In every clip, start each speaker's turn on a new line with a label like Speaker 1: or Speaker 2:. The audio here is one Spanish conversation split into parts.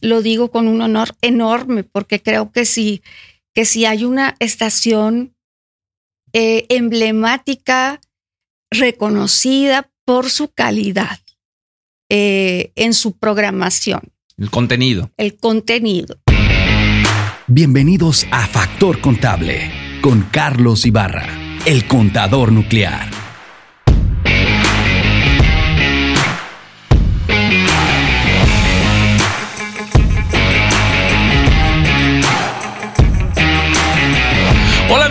Speaker 1: lo digo con un honor enorme, porque creo que si, que si hay una estación eh, emblemática, reconocida por su calidad eh, en su programación.
Speaker 2: El contenido.
Speaker 1: El contenido.
Speaker 3: Bienvenidos a Factor Contable con Carlos Ibarra, el contador nuclear.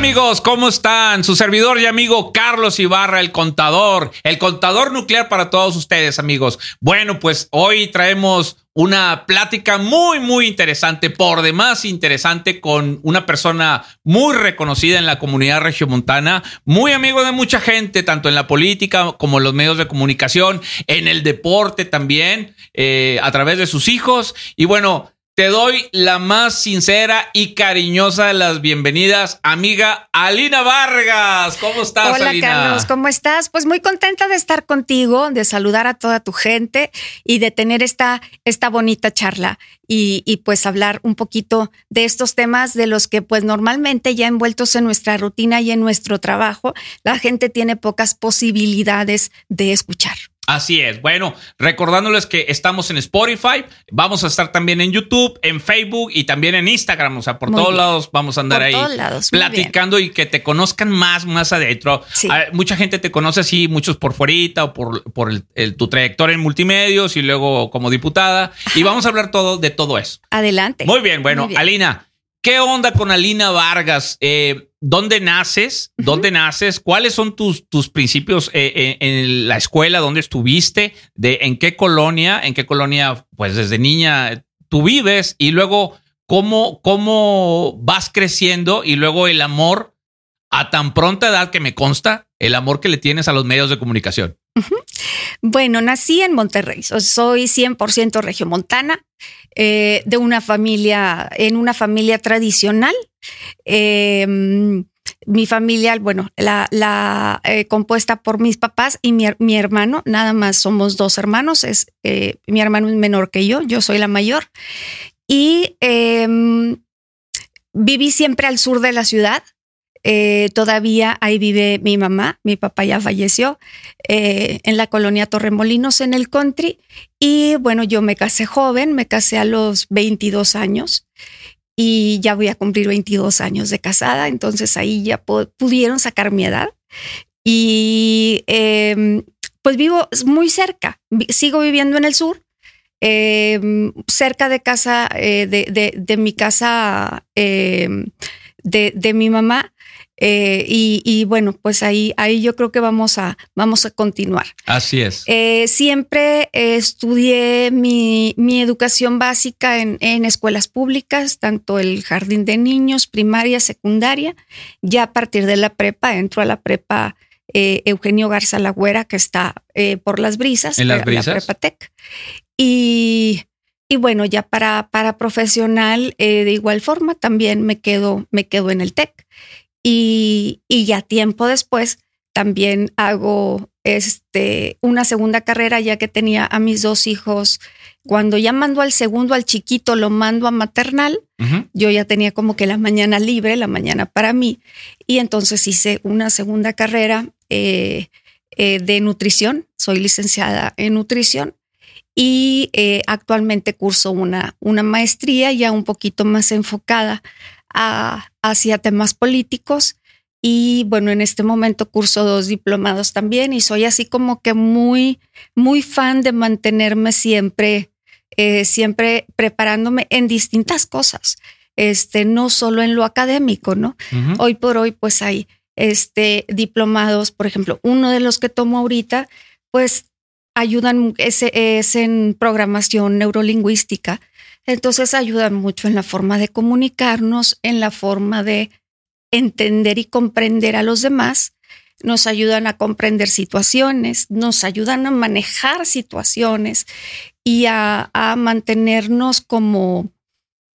Speaker 2: Amigos, ¿cómo están? Su servidor y amigo Carlos Ibarra, el contador, el contador nuclear para todos ustedes amigos. Bueno, pues hoy traemos una plática muy, muy interesante, por demás interesante, con una persona muy reconocida en la comunidad regiomontana, muy amigo de mucha gente, tanto en la política como en los medios de comunicación, en el deporte también, eh, a través de sus hijos. Y bueno, te doy la más sincera y cariñosa de las bienvenidas, amiga Alina Vargas. ¿Cómo estás,
Speaker 1: Hola, Carlos, ¿cómo estás? Pues muy contenta de estar contigo, de saludar a toda tu gente y de tener esta, esta bonita charla y, y pues hablar un poquito de estos temas de los que pues normalmente ya envueltos en nuestra rutina y en nuestro trabajo, la gente tiene pocas posibilidades de escuchar.
Speaker 2: Así es. Bueno, recordándoles que estamos en Spotify, vamos a estar también en YouTube, en Facebook y también en Instagram. O sea, por todos lados vamos a andar ahí platicando y que te conozcan más, más adentro. Ah, mucha gente te conoce así, muchos por fuerita o por, por el, tu trayectoria en multimedios y luego como diputada. Y vamos a hablar todo de todo eso.
Speaker 1: Adelante.
Speaker 2: Muy bien. Bueno, Alina, ¿Qué onda con Alina Vargas? Eh, ¿Dónde naces? ¿Dónde naces? ¿Cuáles son tus, tus principios eh, eh, en la escuela? ¿Dónde estuviste? ¿De en qué colonia? ¿En qué colonia, pues desde niña tú vives? Y luego, ¿cómo, cómo vas creciendo? Y luego el amor a tan pronta edad que me consta, el amor que le tienes a los medios de comunicación.
Speaker 1: Bueno, nací en Monterrey, soy 100% regiomontana, eh, de una familia, en una familia tradicional. Em, mi familia, bueno, la, eh, compuesta por mis papás y mi, hermano, nada más somos dos hermanos, es, eh, mi hermano es menor que yo, yo soy la mayor. Y em, viví siempre al sur de la ciudad, eh, todavía ahí vive mi mamá, mi papá ya falleció, eh, en la colonia Torremolinos, en el country. Y bueno, yo me casé joven, me casé a los 22 años y ya voy a cumplir 22 años de casada, entonces ahí ya pudieron sacar mi edad. Y em, pues vivo muy cerca, sigo viviendo en el sur, em, cerca de casa, eh, de, mi casa em, de, mi mamá. Eh, y, bueno, pues ahí, ahí yo creo que vamos a, vamos a continuar.
Speaker 2: Así es.
Speaker 1: Eh, siempre estudié mi, mi, educación básica en, en, escuelas públicas, tanto el jardín de niños, primaria, secundaria. Ya a partir de la prepa, entro a la prepa eh, Eugenio Garza Lagüera, que está por las brisas.
Speaker 2: En las brisas.
Speaker 1: La prepa Tech. Y y bueno, ya para, para profesional, de igual forma, también me quedo, me quedo en el TEC. Y, ya tiempo después también hago este, una segunda carrera ya que tenía a mis dos hijos. Cuando ya mando al segundo, al chiquito, lo mando a maternal. Yo ya tenía como que la mañana libre, la mañana para mí. Y entonces hice una segunda carrera eh, eh, de nutrición. Soy licenciada en nutrición y eh, actualmente curso una, una maestría ya un poquito más enfocada hacia temas políticos. Y bueno, en este momento curso dos diplomados también y soy así como que muy, muy fan de mantenerme siempre, eh, siempre preparándome en distintas cosas, este, no solo en lo académico, ¿no? Hoy por hoy, pues hay este, diplomados, por ejemplo, uno de los que tomo ahorita, pues ayudan, es, es en programación neurolingüística entonces ayudan mucho en la forma de comunicarnos, en la forma de entender y comprender a los demás, nos ayudan a comprender situaciones, nos ayudan a manejar situaciones y a, mantenernos como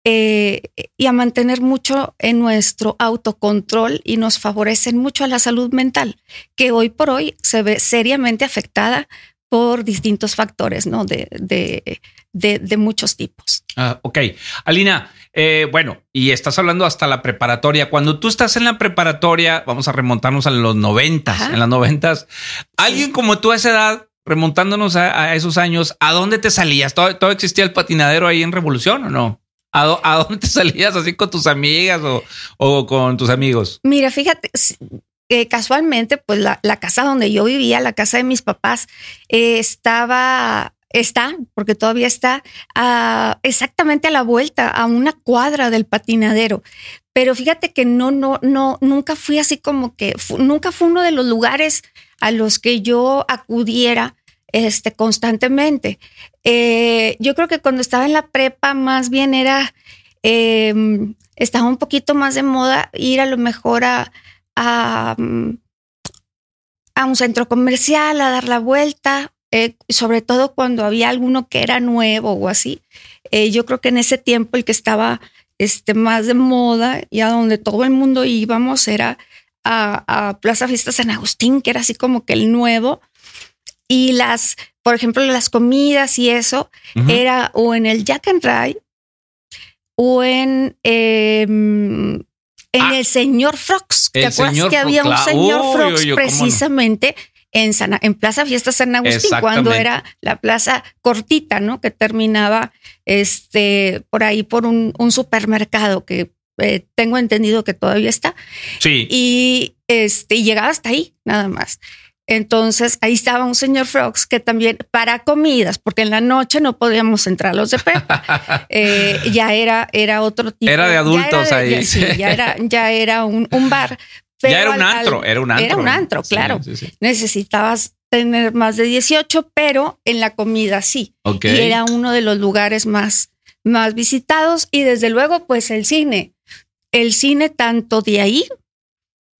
Speaker 1: eh, y a mantener mucho en nuestro autocontrol y nos favorecen mucho a la salud mental, que hoy por hoy se ve seriamente afectada por distintos factores, ¿no? De, de, de, muchos tipos.
Speaker 2: Ah, ok. Alina, eh, bueno, y estás hablando hasta la preparatoria. Cuando tú estás en la preparatoria, vamos a remontarnos a los noventas, en las noventas, alguien como tú a esa edad, remontándonos a, esos años, ¿a dónde te salías? ¿Todo, ¿Todo, existía el patinadero ahí en Revolución o no? ¿A, a dónde te salías así con tus amigas o, o con tus amigos?
Speaker 1: Mira, fíjate, casualmente, pues la, casa donde yo vivía, la casa de mis papás, eh, estaba, está, porque todavía está, exactamente a la vuelta, a una cuadra del patinadero. Pero fíjate que no, no, no, nunca fui así como que, nunca fue uno de los lugares a los que yo acudiera este, constantemente. Eh, yo creo que cuando estaba en la prepa, más bien era, em, estaba un poquito más de moda ir a lo mejor a, a, un centro comercial a dar la vuelta, eh, sobre todo cuando había alguno que era nuevo o así. Eh, yo creo que en ese tiempo el que estaba este, más de moda y a donde todo el mundo íbamos era a, Plaza Fiesta San Agustín, que era así como que el nuevo. Y las, por ejemplo, las comidas y eso, era o en el Jack and Rye o en em, en ah. el señor Frogs. ¿Te acuerdas que había un señor Frogs precisamente en, en Plaza Fiesta San Agustín, cuando era la plaza cortita, ¿no? Que terminaba este, por ahí por un, supermercado que eh, tengo entendido que todavía está.
Speaker 2: Sí.
Speaker 1: Y este, llegaba hasta ahí, nada más. Entonces ahí estaba un señor Frogs que también para comidas, porque en la noche no podíamos entrar los de prepa. Eh, ya era, era otro tipo.
Speaker 2: Era de adultos ahí.
Speaker 1: Ya, sí, ya era, ya era un, bar.
Speaker 2: ya era un antro, era un antro.
Speaker 1: Era un antro, claro. Necesitabas tener más de 18, pero en la comida sí. Y era uno de los lugares más, más visitados. Y desde luego, pues el cine. El cine tanto de ahí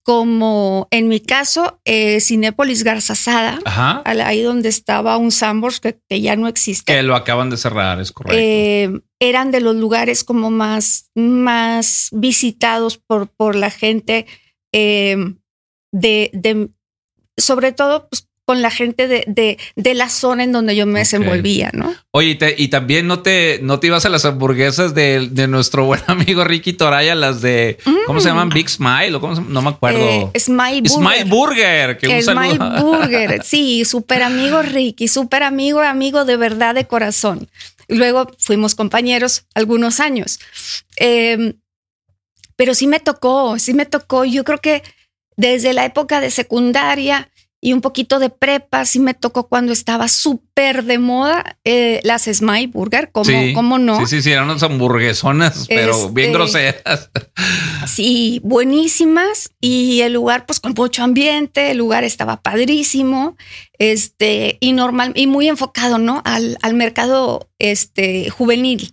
Speaker 1: como en mi caso, eh, Cinépolis Garzazada, ahí donde estaba un Sambors que, ya no existe.
Speaker 2: Que lo acaban de cerrar, es correcto.
Speaker 1: Eh, eran de los lugares como más, más visitados por, por la gente eh, de, de, sobre todo pues, con la gente de, de, de, la zona en donde yo me desenvolvía, ¿no?
Speaker 2: Oye, y también no te, no te ibas a las hamburguesas de, de nuestro buen amigo Ricky Toraya, las de, ¿cómo se llaman? Mm. Big Smile o cómo se, no me acuerdo.
Speaker 1: Eh, Smile Burger.
Speaker 2: Smile Burger.
Speaker 1: Que Smile Burger. Sí, súper amigo Ricky, súper amigo, amigo de verdad de corazón. Luego fuimos compañeros algunos años. Em, pero sí me tocó, sí me tocó. Yo creo que desde la época de secundaria y un poquito de prepa. Sí me tocó cuando estaba súper de moda eh, las Smile Burger, ¿cómo, no?
Speaker 2: Sí, sí, sí, eran unas hamburguesonas, pero bien este, groseras.
Speaker 1: Sí, buenísimas y el lugar pues con mucho ambiente, el lugar estaba padrísimo, este, y normal, y muy enfocado, ¿no? Al, al mercado este, juvenil.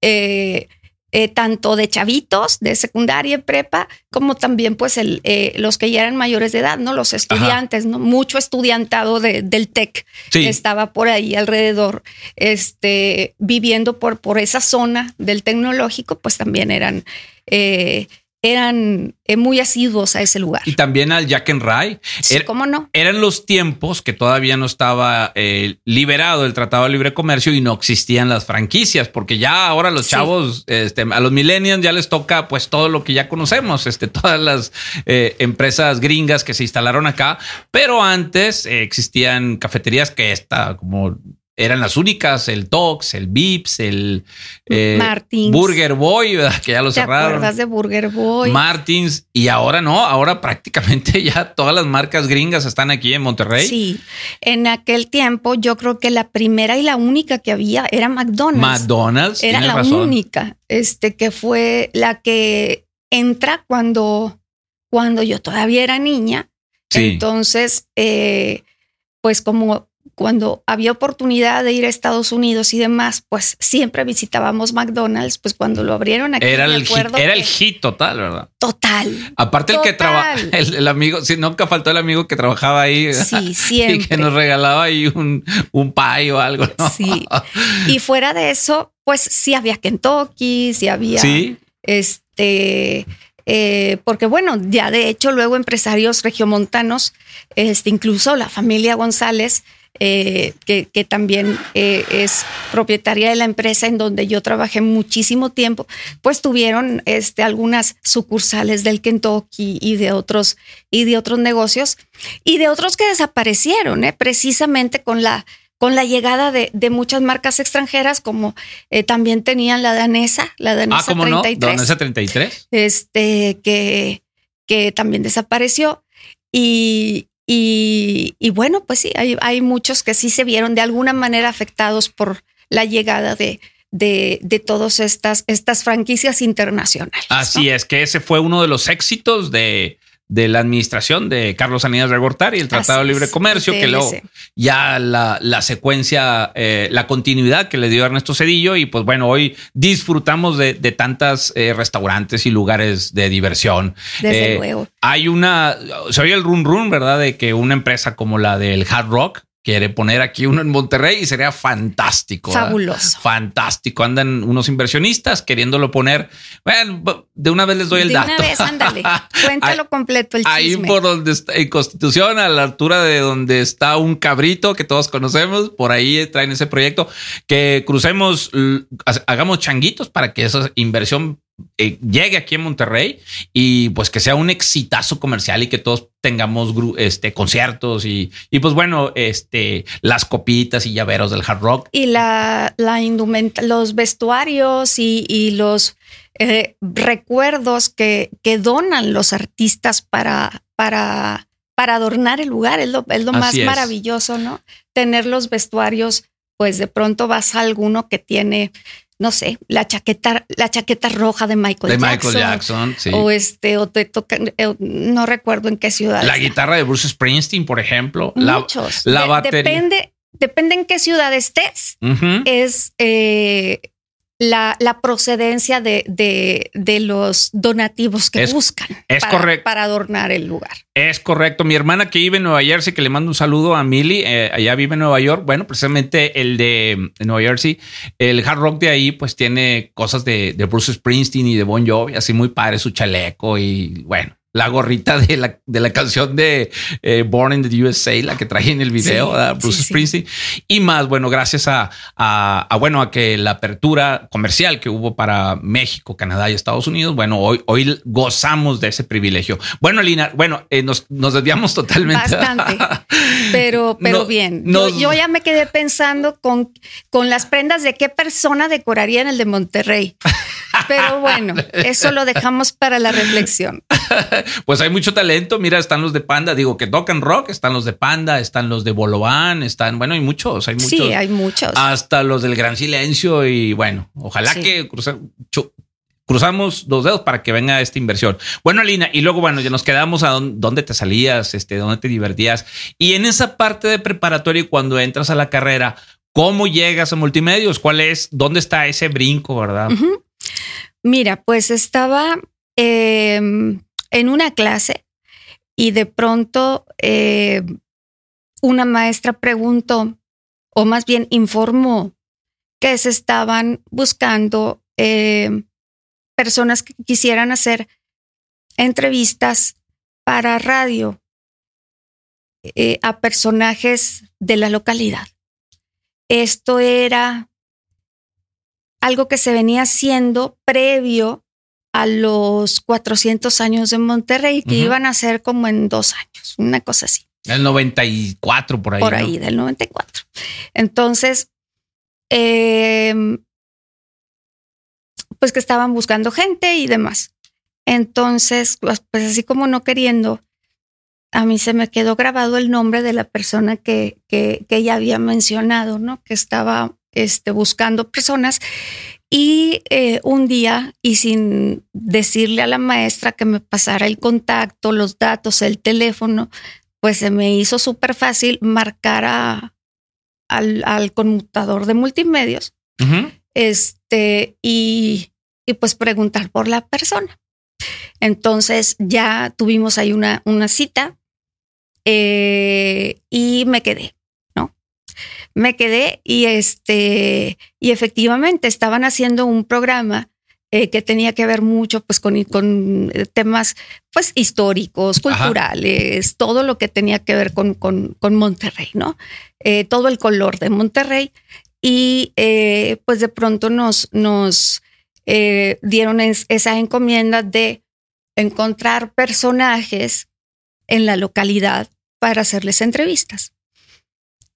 Speaker 1: Eh, eh, tanto de chavitos de secundaria y prepa, como también pues el, eh, los que ya eran mayores de edad, ¿no? Los estudiantes, ¿no? Mucho estudiantado del TEC que estaba por ahí alrededor, este, viviendo por, por esa zona del tecnológico, pues también eran eh, eran eh, muy asiduos a ese lugar.
Speaker 2: Y también al Jack and Rye.
Speaker 1: Sí, ¿Cómo no?
Speaker 2: Eran los tiempos que todavía no estaba eh, liberado el Tratado de Libre Comercio y no existían las franquicias, porque ya ahora los chavos, este, a los millennials ya les toca pues todo lo que ya conocemos, este, todas las eh, empresas gringas que se instalaron acá, pero antes existían cafeterías que esta como eran las únicas, el Tox, el Vips, el
Speaker 1: eh,
Speaker 2: Burger Boy, ¿verdad? que ya lo cerraron. ¿Te
Speaker 1: acuerdas de Burger Boy?
Speaker 2: Martins, y ahora no, ahora prácticamente ya todas las marcas gringas están aquí en Monterrey.
Speaker 1: Sí, en aquel tiempo yo creo que la primera y la única que había era McDonald's.
Speaker 2: McDonald's,
Speaker 1: era la única, este que fue la que entra cuando, cuando yo todavía era niña. Entonces, eh, pues como cuando había oportunidad de ir a Estados Unidos y demás, pues siempre visitábamos McDonald's, pues cuando lo abrieron aquí.
Speaker 2: Era, el, hit, era el hit total, ¿verdad?
Speaker 1: Total.
Speaker 2: Aparte el que trabaja, el, amigo, si nunca faltó el amigo que trabajaba ahí.
Speaker 1: Sí, siempre.
Speaker 2: Y que nos regalaba ahí un, un pie o algo.
Speaker 1: Sí. Y fuera de eso, pues sí había Kentucky, sí había...
Speaker 2: Sí.
Speaker 1: Este... Eh, porque bueno, ya de hecho luego empresarios regiomontanos, este, incluso la familia González, eh, que, que, también eh, es propietaria de la empresa en donde yo trabajé muchísimo tiempo, pues tuvieron este, algunas sucursales del Kentucky y de otros, y de otros negocios y de otros que desaparecieron, ¿eh? precisamente con la, con la llegada de, de muchas marcas extranjeras, como eh, también tenían la danesa, la danesa
Speaker 2: ah, ¿cómo
Speaker 1: 33.
Speaker 2: No? ¿Danesa 33?
Speaker 1: Este, que, que también desapareció. Y, y, y, bueno, pues sí, hay, hay, muchos que sí se vieron de alguna manera afectados por la llegada de, de, de todas estas, estas franquicias internacionales.
Speaker 2: Así ¿no? es, que ese fue uno de los éxitos de, de la administración de Carlos Salinas de Gortari, el Tratado de Libre Comercio, que luego ya la, la secuencia, eh, la continuidad que le dio Ernesto Cedillo y pues bueno, hoy disfrutamos de, de tantas eh, restaurantes y lugares de diversión.
Speaker 1: Desde eh, luego.
Speaker 2: Hay una, se oye el run run, ¿verdad? De que una empresa como la del Hard Rock, quiere poner aquí uno en Monterrey y sería fantástico.
Speaker 1: Fabuloso.
Speaker 2: ¿verdad? Fantástico. Andan unos inversionistas queriéndolo poner. Bueno, de una vez les doy el
Speaker 1: de
Speaker 2: dato.
Speaker 1: Una vez, ándale. Cuéntalo completo el
Speaker 2: Ahí
Speaker 1: chisme.
Speaker 2: por donde está, en Constitución, a la altura de donde está un cabrito que todos conocemos, por ahí traen ese proyecto, que crucemos, hagamos changuitos para que esa inversión eh, llegue aquí en Monterrey y pues que sea un exitazo comercial y que todos tengamos este conciertos y, y pues bueno, este las copitas y llaveros del hard rock.
Speaker 1: Y la, la indumenta, los vestuarios y, y los eh, recuerdos que, que donan los artistas para, para, para adornar el lugar. Es lo, es lo más
Speaker 2: es.
Speaker 1: maravilloso, ¿no? Tener los vestuarios, pues de pronto vas a alguno que tiene no sé, la chaqueta, la chaqueta roja de Michael
Speaker 2: de
Speaker 1: Jackson.
Speaker 2: Michael Jackson, sí.
Speaker 1: O este, o te tocan, eh, no recuerdo en qué ciudad.
Speaker 2: La está. guitarra de Bruce Springsteen, por ejemplo.
Speaker 1: Muchos.
Speaker 2: La, la
Speaker 1: de,
Speaker 2: batería.
Speaker 1: Depende, depende en qué ciudad estés.
Speaker 2: Uh -huh.
Speaker 1: Es eh, la, la, procedencia de, de, de, los donativos que
Speaker 2: es,
Speaker 1: buscan
Speaker 2: es
Speaker 1: para,
Speaker 2: correcto.
Speaker 1: para adornar el lugar.
Speaker 2: Es correcto. Mi hermana que vive en Nueva Jersey, que le mando un saludo a Millie, eh, allá vive en Nueva York. Bueno, precisamente el de, de, Nueva Jersey, el hard rock de ahí, pues tiene cosas de, de Bruce Springsteen y de Bon Jovi, así muy padre su chaleco y bueno la gorrita de la, de la canción de eh, Born in the USA, la que traje en el video, sí, Bruce sí, Springsteen. Sí. Y más, bueno, gracias a, a, a, bueno, a que la apertura comercial que hubo para México, Canadá y Estados Unidos, bueno, hoy, hoy gozamos de ese privilegio. Bueno, Lina, bueno, eh, nos, nos desviamos totalmente.
Speaker 1: Bastante, pero, pero no, bien. Nos, yo, yo, ya me quedé pensando con, con las prendas de qué persona decoraría en el de Monterrey. Pero bueno, eso lo dejamos para la reflexión.
Speaker 2: Pues hay mucho talento. Mira, están los de Panda, digo que tocan rock, están los de Panda, están los de Bolovan, están, bueno, hay muchos, hay muchos.
Speaker 1: Sí, hay muchos.
Speaker 2: Hasta los del Gran Silencio y bueno, ojalá sí. que cruza, cruzamos los dedos para que venga esta inversión. Bueno, Lina, y luego, bueno, ya nos quedamos a dónde, dónde te salías, este, dónde te divertías. Y en esa parte de preparatoria, cuando entras a la carrera, ¿cómo llegas a multimedios? ¿Cuál es, dónde está ese brinco, verdad?
Speaker 1: Uh -huh. Mira, pues estaba eh, en una clase y de pronto eh, una maestra preguntó, o más bien informó, que se estaban buscando eh, personas que quisieran hacer entrevistas para radio eh, a personajes de la localidad. Esto era algo que se venía haciendo previo a los 400 años de Monterrey, que uh -huh. iban a ser como en dos años, una cosa así.
Speaker 2: El 94, por ahí.
Speaker 1: Por ahí, ¿no? del 94. Entonces, eh, pues que estaban buscando gente y demás. Entonces, pues así como no queriendo, a mí se me quedó grabado el nombre de la persona que, que, que ella había mencionado, ¿no? Que estaba este, buscando personas. Y eh, un día, y sin decirle a la maestra que me pasara el contacto, los datos, el teléfono, pues se me hizo súper fácil marcar a, al, al, conmutador de multimedios uh -huh. este, y, y, pues preguntar por la persona. Entonces ya tuvimos ahí una, una cita eh, y me quedé me quedé y este y efectivamente estaban haciendo un programa eh, que tenía que ver mucho pues con, con eh, temas pues históricos, culturales, todo lo que tenía que ver con, con, con Monterrey, ¿no? Eh, todo el color de Monterrey. Y pues de pronto nos, nos dieron esa encomienda de encontrar personajes en la localidad para hacerles entrevistas.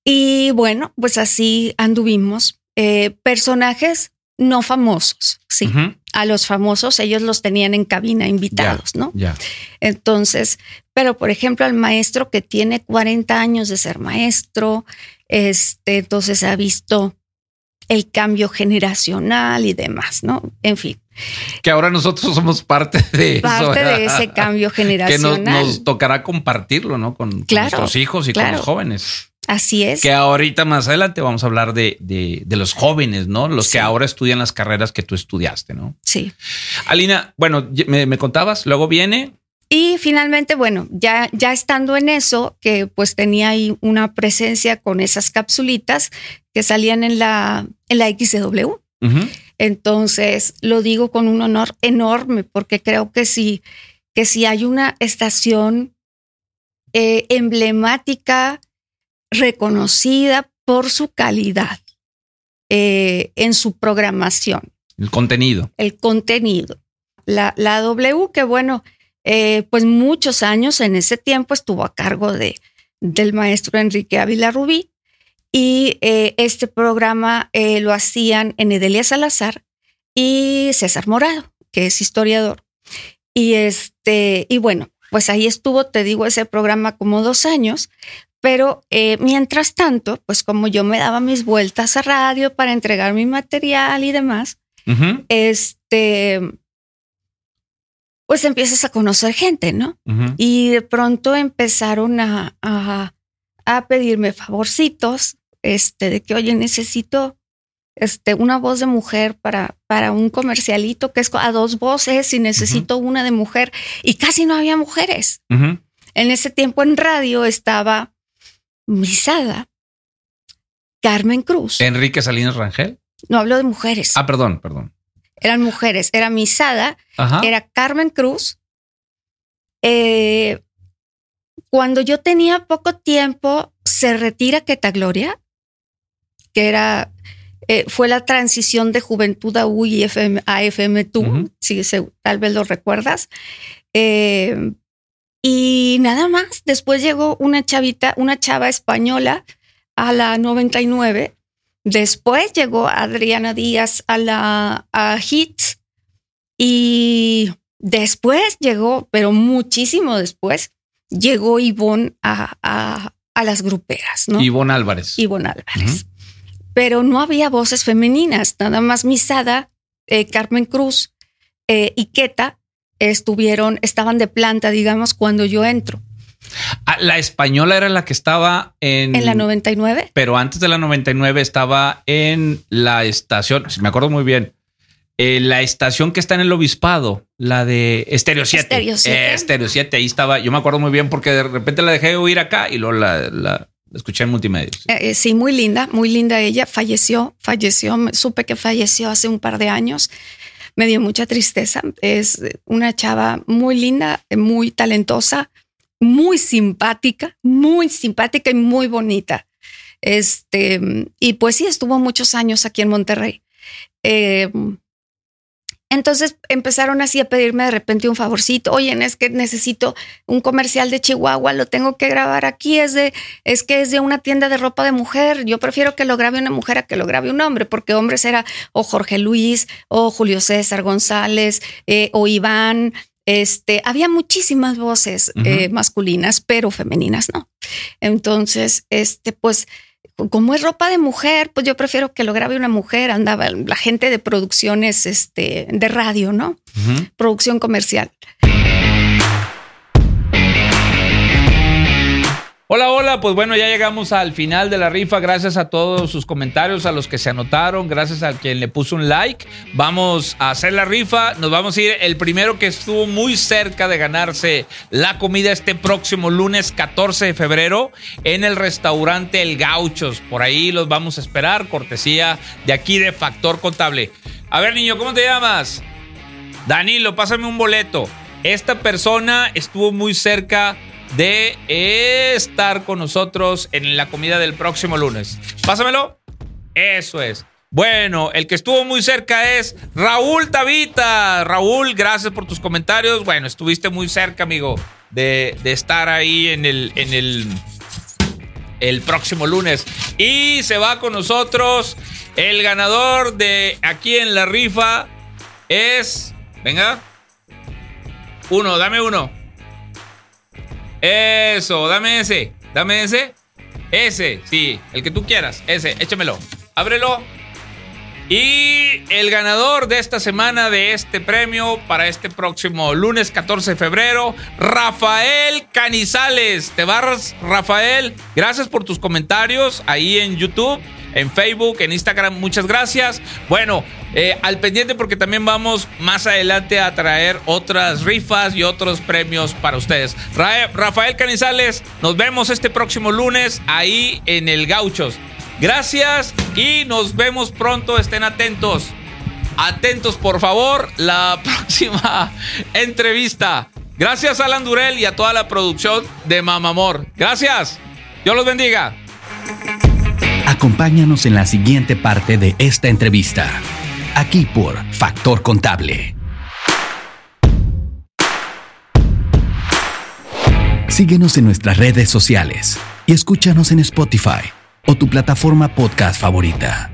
Speaker 1: Y bueno, pues así anduvimos. personajes no famosos, sí. A los famosos ellos los tenían en cabina invitados, ¿no?
Speaker 2: Ya.
Speaker 1: Entonces, pero por ejemplo al maestro que tiene 40 años de ser maestro, este, entonces ha visto el cambio generacional y demás, ¿no? En fin.
Speaker 2: Que ahora nosotros somos parte de
Speaker 1: parte de ese cambio generacional.
Speaker 2: Que nos, tocará compartirlo, ¿no? Con, nuestros hijos y con los jóvenes.
Speaker 1: Así es.
Speaker 2: Que ahorita más adelante vamos a hablar de, de, los jóvenes, ¿no? Los que ahora estudian las carreras que tú estudiaste, ¿no?
Speaker 1: Sí.
Speaker 2: Alina, bueno, me, contabas, luego viene.
Speaker 1: Y finalmente, bueno, ya, ya estando en eso, que pues tenía ahí una presencia con esas capsulitas que salían en la, en la XW. Entonces, lo digo con un honor enorme, porque creo que si, que si hay una estación eh, emblemática, reconocida por su calidad eh, en su programación.
Speaker 2: El contenido.
Speaker 1: El contenido. La, la W, que bueno, eh, pues muchos años en ese tiempo estuvo a cargo de, del maestro Enrique Ávila Rubí y eh, este programa lo hacían en Edelia Salazar y César Morado, que es historiador. Y este, y bueno, pues ahí estuvo, te digo, ese programa como dos años, pero eh, mientras tanto, pues como yo me daba mis vueltas a radio para entregar mi material y demás, este, pues empiezas a conocer gente, ¿no? Y de pronto empezaron a, a, pedirme favorcitos, este, de que, oye, necesito este, una voz de mujer para, para un comercialito que es a dos voces y necesito una de mujer. Y casi no había mujeres. En ese tiempo en radio estaba Misada, Carmen Cruz.
Speaker 2: Enrique Salinas Rangel.
Speaker 1: No hablo de mujeres.
Speaker 2: Ah, perdón, perdón.
Speaker 1: Eran mujeres. Era Misada, era Carmen Cruz. Eh, cuando yo tenía poco tiempo, se retira Queta Gloria, que era, eh, fue la transición de Juventud a y FM, a FM tú, si tal vez lo recuerdas. Eh, y nada más, después llegó una chavita, una chava española a la 99. Después llegó Adriana Díaz a la a Hits. Y después llegó, pero muchísimo después, llegó Ivonne a, a, las gruperas, ¿no?
Speaker 2: Ivonne Álvarez.
Speaker 1: Ivonne Álvarez. Pero no había voces femeninas, nada más Misada, eh, Carmen Cruz eh, y Queta estuvieron, estaban de planta, digamos, cuando yo entro.
Speaker 2: Ah, la española era la que estaba en...
Speaker 1: En la 99.
Speaker 2: Pero antes de la 99 estaba en la estación, me acuerdo muy bien, eh, la estación que está en el obispado, la de Estéreo 7.
Speaker 1: Estéreo 7.
Speaker 2: Estéreo 7, ahí estaba, yo me acuerdo muy bien porque de repente la dejé oír acá y luego la, escuché en multimedia.
Speaker 1: Eh, sí, muy linda, muy linda ella. Falleció, falleció, supe que falleció hace un par de años me dio mucha tristeza. Es una chava muy linda, muy talentosa, muy simpática, muy simpática y muy bonita. Este, y pues sí, estuvo muchos años aquí en Monterrey. Eh, entonces empezaron así a pedirme de repente un favorcito. Oye, es que necesito un comercial de Chihuahua, lo tengo que grabar aquí. Es de, es que es de una tienda de ropa de mujer. Yo prefiero que lo grabe una mujer a que lo grabe un hombre, porque hombres era o Jorge Luis, o Julio César González, eh, o Iván. Este, había muchísimas voces eh, masculinas, pero femeninas no. Entonces, este, pues como es ropa de mujer, pues yo prefiero que lo grabe una mujer. Andaba la gente de producciones este, de radio, ¿no? Producción comercial.
Speaker 2: Hola, hola, pues bueno, ya llegamos al final de la rifa. Gracias a todos sus comentarios, a los que se anotaron, gracias a quien le puso un like. Vamos a hacer la rifa. Nos vamos a ir el primero que estuvo muy cerca de ganarse la comida este próximo lunes 14 de febrero en el restaurante El Gauchos. Por ahí los vamos a esperar, cortesía de aquí de Factor Contable. A ver, niño, ¿cómo te llamas? Danilo, pásame un boleto. Esta persona estuvo muy cerca de estar con nosotros en la comida del próximo lunes. Pásamelo. Eso es. Bueno, el que estuvo muy cerca es Raúl Tavita. Raúl, gracias por tus comentarios. Bueno, estuviste muy cerca, amigo, de, estar ahí en el, en el, el próximo lunes. Y se va con nosotros el ganador de aquí en la rifa. Es. Venga. Uno, dame uno. Eso, dame ese. Dame ese. Ese, sí, el que tú quieras. Ese, échamelo. Ábrelo. Y el ganador de esta semana de este premio para este próximo lunes 14 de febrero, Rafael Canizales. Te barras, Rafael. Gracias por tus comentarios ahí en YouTube en Facebook, en Instagram. Muchas gracias. Bueno, eh, al pendiente porque también vamos más adelante a traer otras rifas y otros premios para ustedes. Rafael Canizales, nos vemos este próximo lunes ahí en el Gauchos. Gracias y nos vemos pronto. Estén atentos. Atentos, por favor, la próxima entrevista. Gracias Alan Durel y a toda la producción de Mamamor. Gracias. Dios los bendiga.
Speaker 3: Acompáñanos en la siguiente parte de esta entrevista, aquí por Factor Contable. Síguenos en nuestras redes sociales y escúchanos en Spotify o tu plataforma podcast favorita.